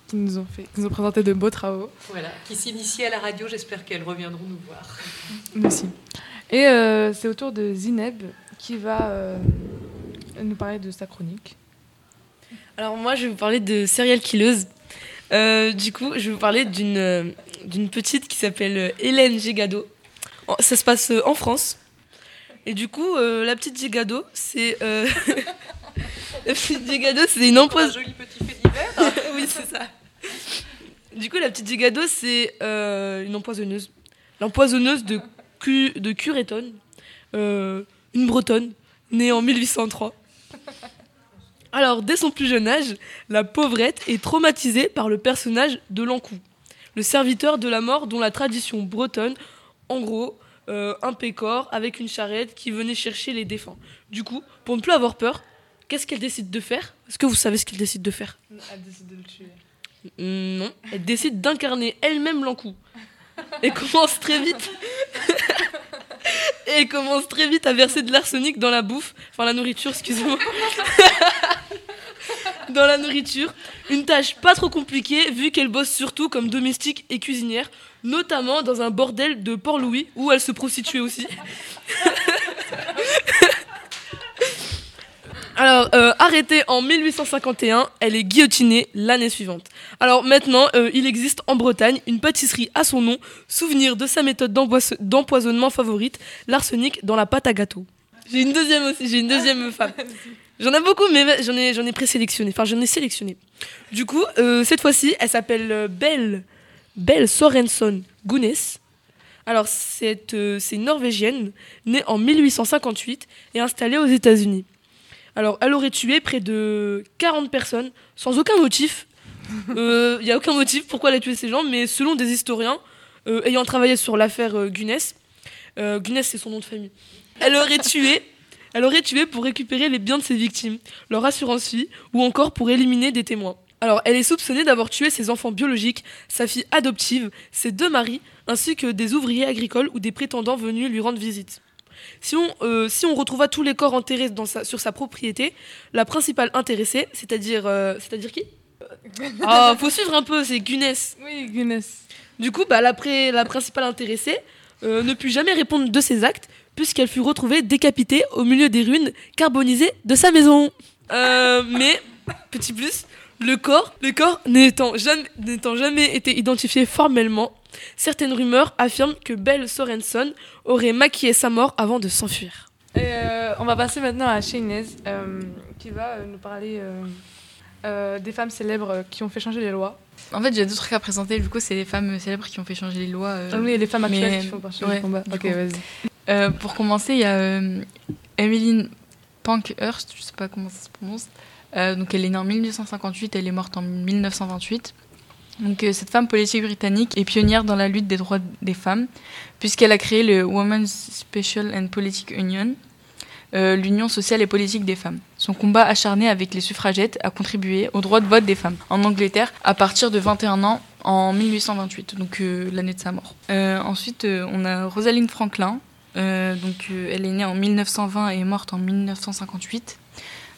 qui, nous ont fait, qui nous ont présenté de beaux travaux. Voilà, qui s'initient à la radio, j'espère qu'elles reviendront nous voir. Merci. Et euh, c'est au tour de Zineb qui va euh, nous parler de sa chronique. Alors moi, je vais vous parler de serial killeuse. Euh, du coup, je vais vous parler d'une d'une petite qui s'appelle Hélène Gégado. Ça se passe en France. Et du coup, euh, la petite Gégado, c'est euh, la petite Gégado, c'est une empoise. joli petit fait d'hiver. oui, c'est ça. Du coup, la petite Gégado, c'est euh, une empoisonneuse. L'empoisonneuse de, Cu- de Cureton, euh, une bretonne, née en 1803. Alors, dès son plus jeune âge, la pauvrette est traumatisée par le personnage de l'Ancou, le serviteur de la mort dont la tradition bretonne, en gros, euh, un pécor avec une charrette qui venait chercher les défunts. Du coup, pour ne plus avoir peur, qu'est-ce qu'elle décide de faire? Est-ce que vous savez ce qu'elle décide de faire? Elle décide de le tuer. Non, elle décide d'incarner elle-même l'encou. Et commence très vite. et elle commence très vite à verser de l'arsenic dans la bouffe, enfin la nourriture, excusez-moi. dans la nourriture, une tâche pas trop compliquée vu qu'elle bosse surtout comme domestique et cuisinière, notamment dans un bordel de Port-Louis où elle se prostituait aussi. Alors, euh, arrêtée en 1851, elle est guillotinée l'année suivante. Alors maintenant, euh, il existe en Bretagne une pâtisserie à son nom, souvenir de sa méthode d'empois- d'empoisonnement favorite, l'arsenic dans la pâte à gâteau. J'ai une deuxième aussi, j'ai une deuxième femme. J'en ai beaucoup, mais j'en ai, j'en ai présélectionné. Enfin, j'en ai sélectionné. Du coup, euh, cette fois-ci, elle s'appelle Belle, Belle Sorenson Gunness. Alors, c'est c'est une Norvégienne, née en 1858 et installée aux États-Unis. Alors, elle aurait tué près de 40 personnes sans aucun motif. Il n'y a aucun motif pourquoi elle a tué ces gens, mais selon des historiens euh, ayant travaillé sur l'affaire euh, euh, Gunness c'est son nom de famille, elle aurait tué. Elle aurait tué pour récupérer les biens de ses victimes, leur assurance vie, ou encore pour éliminer des témoins. Alors, elle est soupçonnée d'avoir tué ses enfants biologiques, sa fille adoptive, ses deux maris, ainsi que des ouvriers agricoles ou des prétendants venus lui rendre visite. Si on, euh, si on retrouva tous les corps enterrés dans sa- sur sa propriété, la principale intéressée, c'est-à-dire euh, c'est-à-dire qui? Ah, faut suivre un peu, c'est Gunness. Oui, Gunness. Du coup, bah, la, pré- la principale intéressée euh, ne put jamais répondre de ses actes, puisqu'elle fut retrouvée décapitée au milieu des ruines carbonisées de sa maison. Mais, petit plus, le corps, le corps n'étant jamais, n'étant jamais été identifié formellement, certaines rumeurs affirment que Belle Sorenson aurait maquillé sa mort avant de s'enfuir. Euh, on va passer maintenant à Shaynez, euh, qui va euh, nous parler euh, euh, des femmes célèbres qui ont fait changer les lois. En fait, j'ai deux trucs à présenter. Du coup, c'est les femmes célèbres qui ont fait changer les lois. euh, Ah oui, les femmes actuelles mais- qui font changer le combat. du Ok, coup. vas-y. Euh, pour commencer, il y a euh, Emmeline Pankhurst, je sais pas comment ça se prononce. Euh, donc, elle est née en 1858, elle est morte en 1928. Donc, euh, cette femme politique britannique est pionnière dans la lutte des droits des femmes, puisqu'elle a créé le Women's Special and Politic Union, euh, l'union sociale et politique des femmes. Son combat acharné avec les suffragettes a contribué au droit de vote des femmes en Angleterre à partir de 21 ans en 1828, donc euh, l'année de sa mort. Ensuite, on a Rosalind Franklin. Donc, elle est née en 1920 et est morte en 1958.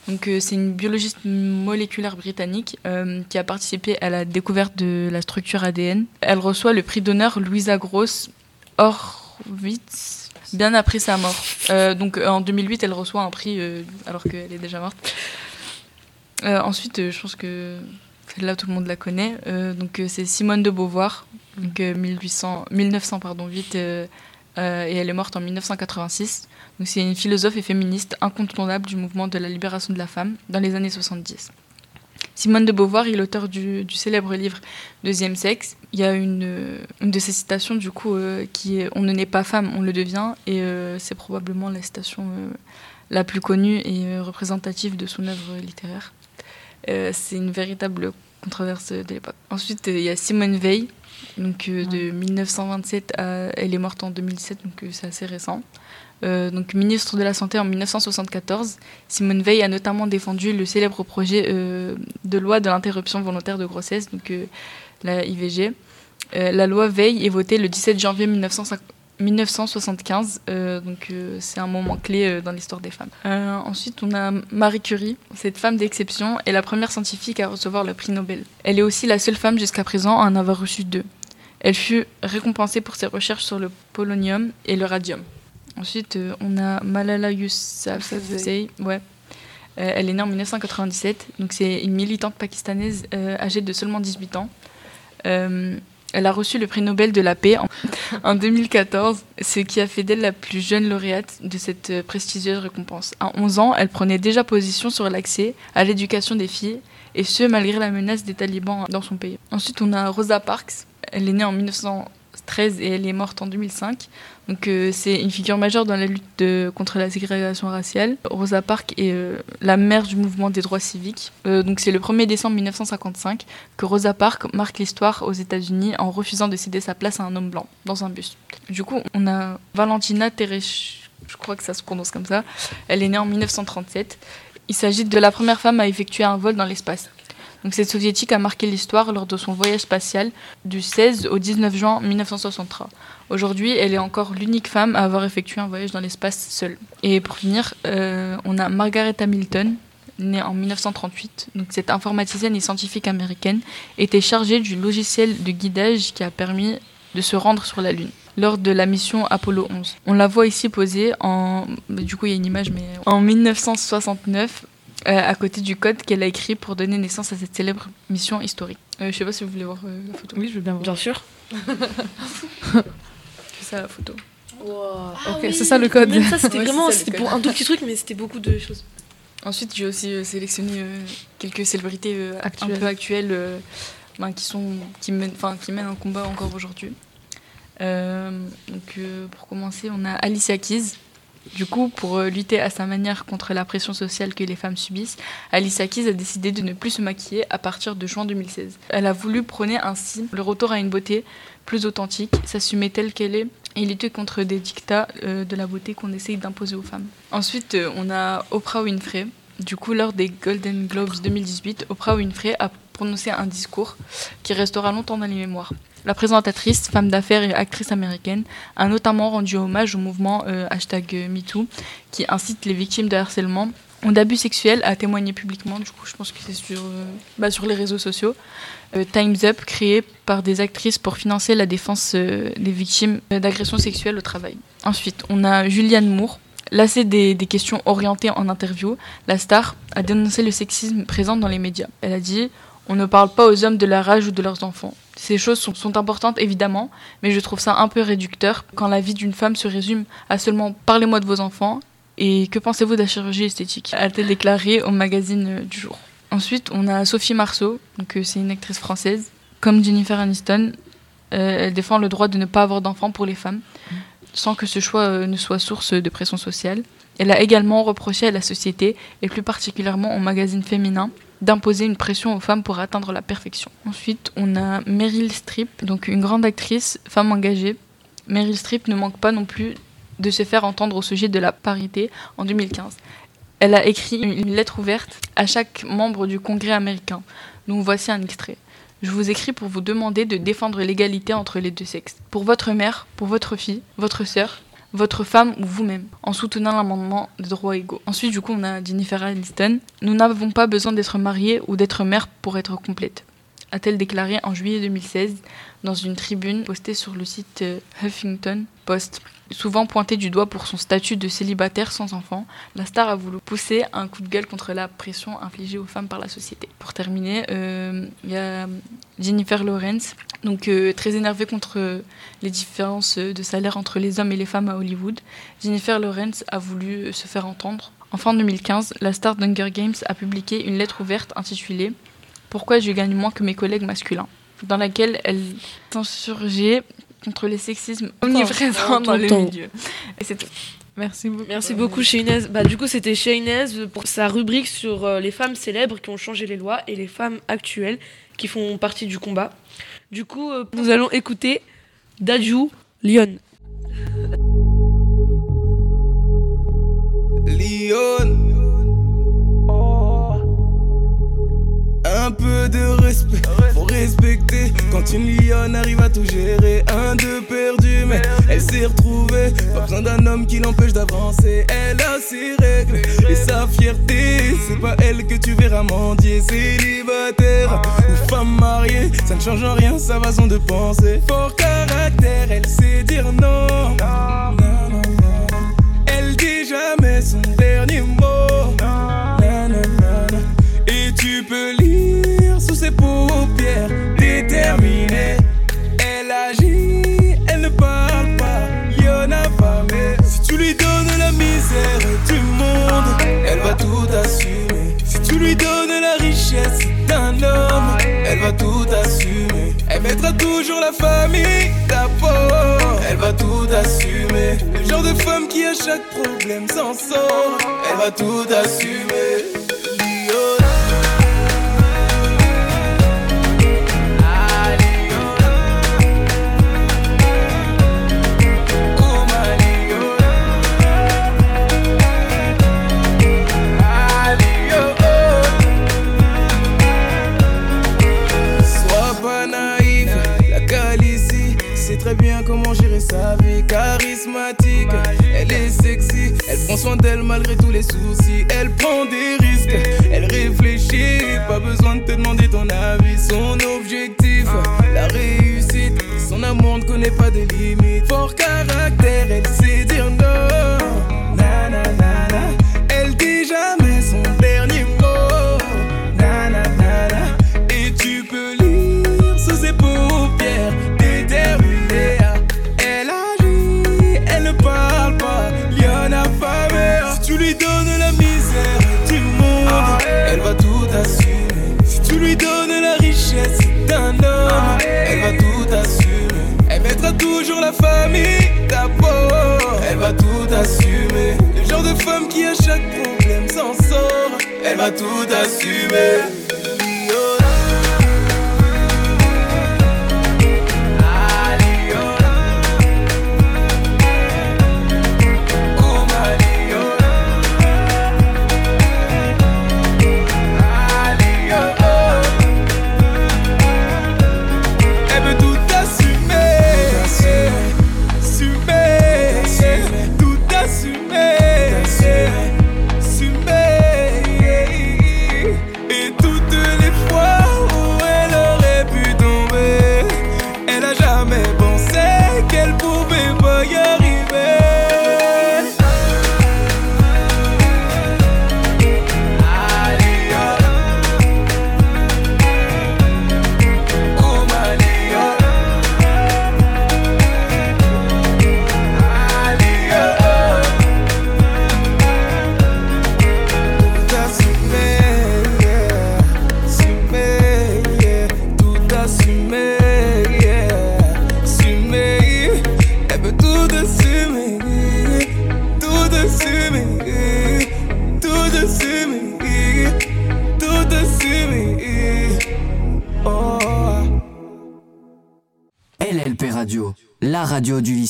Donc, euh, c'est une biologiste moléculaire britannique euh, qui a participé à la découverte de la structure ADN. Elle reçoit le prix d'honneur Louisa Gross Horwitz bien après sa mort. Euh, donc, en 2008, elle reçoit un prix alors qu'elle est déjà morte. Ensuite, je pense que celle-là, tout le monde la connaît. Donc, c'est Simone de Beauvoir, donc, euh, 1800, 1900, pardon, 8, et elle est morte en 1986. C'est une philosophe et féministe incontournable du mouvement de la libération de la femme dans les années 70. Simone de Beauvoir est l'auteur du, célèbre livre Deuxième sexe. Il y a une, euh, de ses citations, du coup, euh, qui est On ne naît pas femme, on le devient. Et euh, c'est probablement la citation la plus connue et représentative de son œuvre littéraire. C'est une véritable controverse de l'époque. Ensuite, il y a Simone Veil, donc, euh, de 1927 à. Elle est morte en 2007, donc euh, c'est assez récent. Euh, donc ministre de la Santé en 1974, Simone Veil a notamment défendu le célèbre projet de loi de l'interruption volontaire de grossesse, donc la IVG. La loi Veil est votée le 17 janvier 1950 1975, euh, donc euh, c'est un moment clé euh, dans l'histoire des femmes. Ensuite, on a Marie Curie. Cette femme d'exception est la première scientifique à recevoir le prix Nobel. Elle est aussi la seule femme jusqu'à présent à en avoir reçu deux. Elle fut récompensée pour ses recherches sur le polonium et le radium. Ensuite, on a Malala Yousafzai. Ouais. Elle est née en 1997, donc c'est une militante pakistanaise âgée de seulement 18 ans. Elle a reçu le prix Nobel de la paix en, en 2014, ce qui a fait d'elle la plus jeune lauréate de cette euh, prestigieuse récompense. À 11 ans, elle prenait déjà position sur l'accès à l'éducation des filles, et ce malgré la menace des talibans dans son pays. Ensuite, on a Rosa Parks. Elle est née en 1913 et elle est morte en 2005. Donc euh, c'est une figure majeure dans la lutte contre la ségrégation raciale. Rosa Parks est euh, la mère du mouvement des droits civiques. Euh, donc c'est le 1er décembre 1955 que Rosa Parks marque l'histoire aux États-Unis en refusant de céder sa place à un homme blanc dans un bus. Du coup, on a Valentina Tereshkova, je crois que ça se prononce comme ça. Elle est née en 1937. Il s'agit de la première femme à effectuer un vol dans l'espace. Donc cette soviétique a marqué l'histoire lors de son voyage spatial du 16 au 19 juin 1963. Aujourd'hui, elle est encore l'unique femme à avoir effectué un voyage dans l'espace seule. Et pour finir, euh, on a Margaret Hamilton, née en 1938. Donc cette informaticienne et scientifique américaine était chargée du logiciel de guidage qui a permis de se rendre sur la Lune lors de la mission Apollo 11. On la voit ici posée en... Du coup, il y a une image, mais en 1969, euh, à côté du code qu'elle a écrit pour donner naissance à cette célèbre mission historique. Euh, je sais pas si vous voulez voir euh, la photo. Oui, je veux bien voir. Bien sûr. C'est ça la photo. Ah Ok, c'est ça le code. Même ça, c'était Ouais, vraiment c'était pour un tout petit truc, mais c'était beaucoup de choses. Ensuite, j'ai aussi euh, sélectionné euh, quelques célébrités euh, un peu actuelles euh, ben, qui, sont, qui, mènent, enfin, qui mènent un combat encore aujourd'hui. Euh, donc, euh, pour commencer, on a Alicia Keys. Du coup, pour euh, lutter à sa manière contre la pression sociale que les femmes subissent, Alicia Keys a décidé de ne plus se maquiller à partir de juin 2016. Elle a voulu prôner ainsi le retour à une beauté plus authentique, s'assumer telle qu'elle est et lutter contre des dictats euh, de la beauté qu'on essaye d'imposer aux femmes. Ensuite, euh, on a Oprah Winfrey. Du coup, lors des Golden Globes 2018, Oprah Winfrey a prononcé un discours qui restera longtemps dans les mémoires. La présentatrice, femme d'affaires et actrice américaine, a notamment rendu hommage au mouvement euh, hashtag MeToo qui incite les victimes de harcèlement ou d'abus sexuels à témoigner publiquement. Du coup, je pense que c'est sur, euh, bah, les réseaux sociaux. Euh, Time's Up, créé par des actrices pour financer la défense euh, des victimes euh, d'agressions sexuelles au travail. Ensuite, on a Julianne Moore. Lassée des questions orientées en interview, la star a dénoncé le sexisme présent dans les médias. Elle a dit On ne parle pas aux hommes de leur âge ou de leurs enfants. Ces choses sont, importantes évidemment, mais je trouve ça un peu réducteur quand la vie d'une femme se résume à seulement Parlez-moi de vos enfants et que pensez-vous de la chirurgie esthétique? A-t-elle déclaré au magazine euh, du jour. Ensuite, on a Sophie Marceau, euh, c'est une actrice française. Comme Jennifer Aniston, euh, elle défend le droit de ne pas avoir d'enfants pour les femmes, sans que ce choix ne soit source de pression sociale. Elle a également reproché à la société, et plus particulièrement au magazine féminin, d'imposer une pression aux femmes pour atteindre la perfection. Ensuite, on a Meryl Streep, donc une grande actrice, femme engagée. Meryl Streep ne manque pas non plus de se faire entendre au sujet de la parité en 2015. Elle a écrit une lettre ouverte à chaque membre du Congrès américain. Donc voici un extrait. Je vous écris pour vous demander de défendre l'égalité entre les deux sexes. Pour votre mère, pour votre fille, votre sœur, votre femme ou vous-même, en soutenant l'amendement des droits égaux. Ensuite, du coup, on a Jennifer Aniston. Nous n'avons pas besoin d'être mariés ou d'être mère pour être complète, a-t-elle déclaré en juillet 2016 dans une tribune postée sur le site euh, Huffington Post. Souvent pointée du doigt pour son statut de célibataire sans enfant, la star a voulu pousser un coup de gueule contre la pression infligée aux femmes par la société. Pour terminer, euh, il y a Jennifer Lawrence, donc euh, très énervée contre euh, les différences de salaire entre les hommes et les femmes à Hollywood. Jennifer Lawrence a voulu se faire entendre. En fin 2015, la star d'Hunger Games a publié une lettre ouverte intitulée Pourquoi je gagne moins que mes collègues masculins? dans laquelle elle s'insurgeait contre les sexismes omniprésents dans le milieu. Et c'est tout. Merci beaucoup. Merci beaucoup Shaynaz. Bah du coup c'était Shaynaz pour sa rubrique sur euh, les femmes célèbres qui ont changé les lois et les femmes actuelles qui font partie du combat. Du coup euh, nous allons écouter Daju Lyon. Lyon. Un peu de respect, faut respecter. Quand une lionne arrive à tout gérer Un de perdu mais elle s'est retrouvée. Pas besoin d'un homme qui l'empêche d'avancer. Elle a ses règles et sa fierté. C'est pas elle que tu verras mendier Célibataire ou femme mariée. Ça ne change en rien sa façon de penser. Fort caractère, elle sait dire non. Elle dit jamais son dernier mot paupières Déterminée. Elle agit, elle ne parle pas Y'en a pas mais Si tu lui donnes la misère du monde Elle va tout assumer. Si tu lui donnes la richesse d'un homme Elle va tout assumer. Elle mettra toujours la famille d'abord Elle va tout assumer. Le genre de femme qui à chaque problème s'en sort Elle va tout assumer. sa vie charismatique. Elle est sexy, elle prend soin d'elle malgré tous les soucis. Elle prend des risques, elle réfléchit. Pas besoin de te demander ton avis. Son objectif, ah la réussite. Son amour ne connaît pas de limites. Fort caractère. femme qui à chaque problème s'en sort. Elle va tout assumer.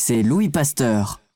c'est Louis Pasteur.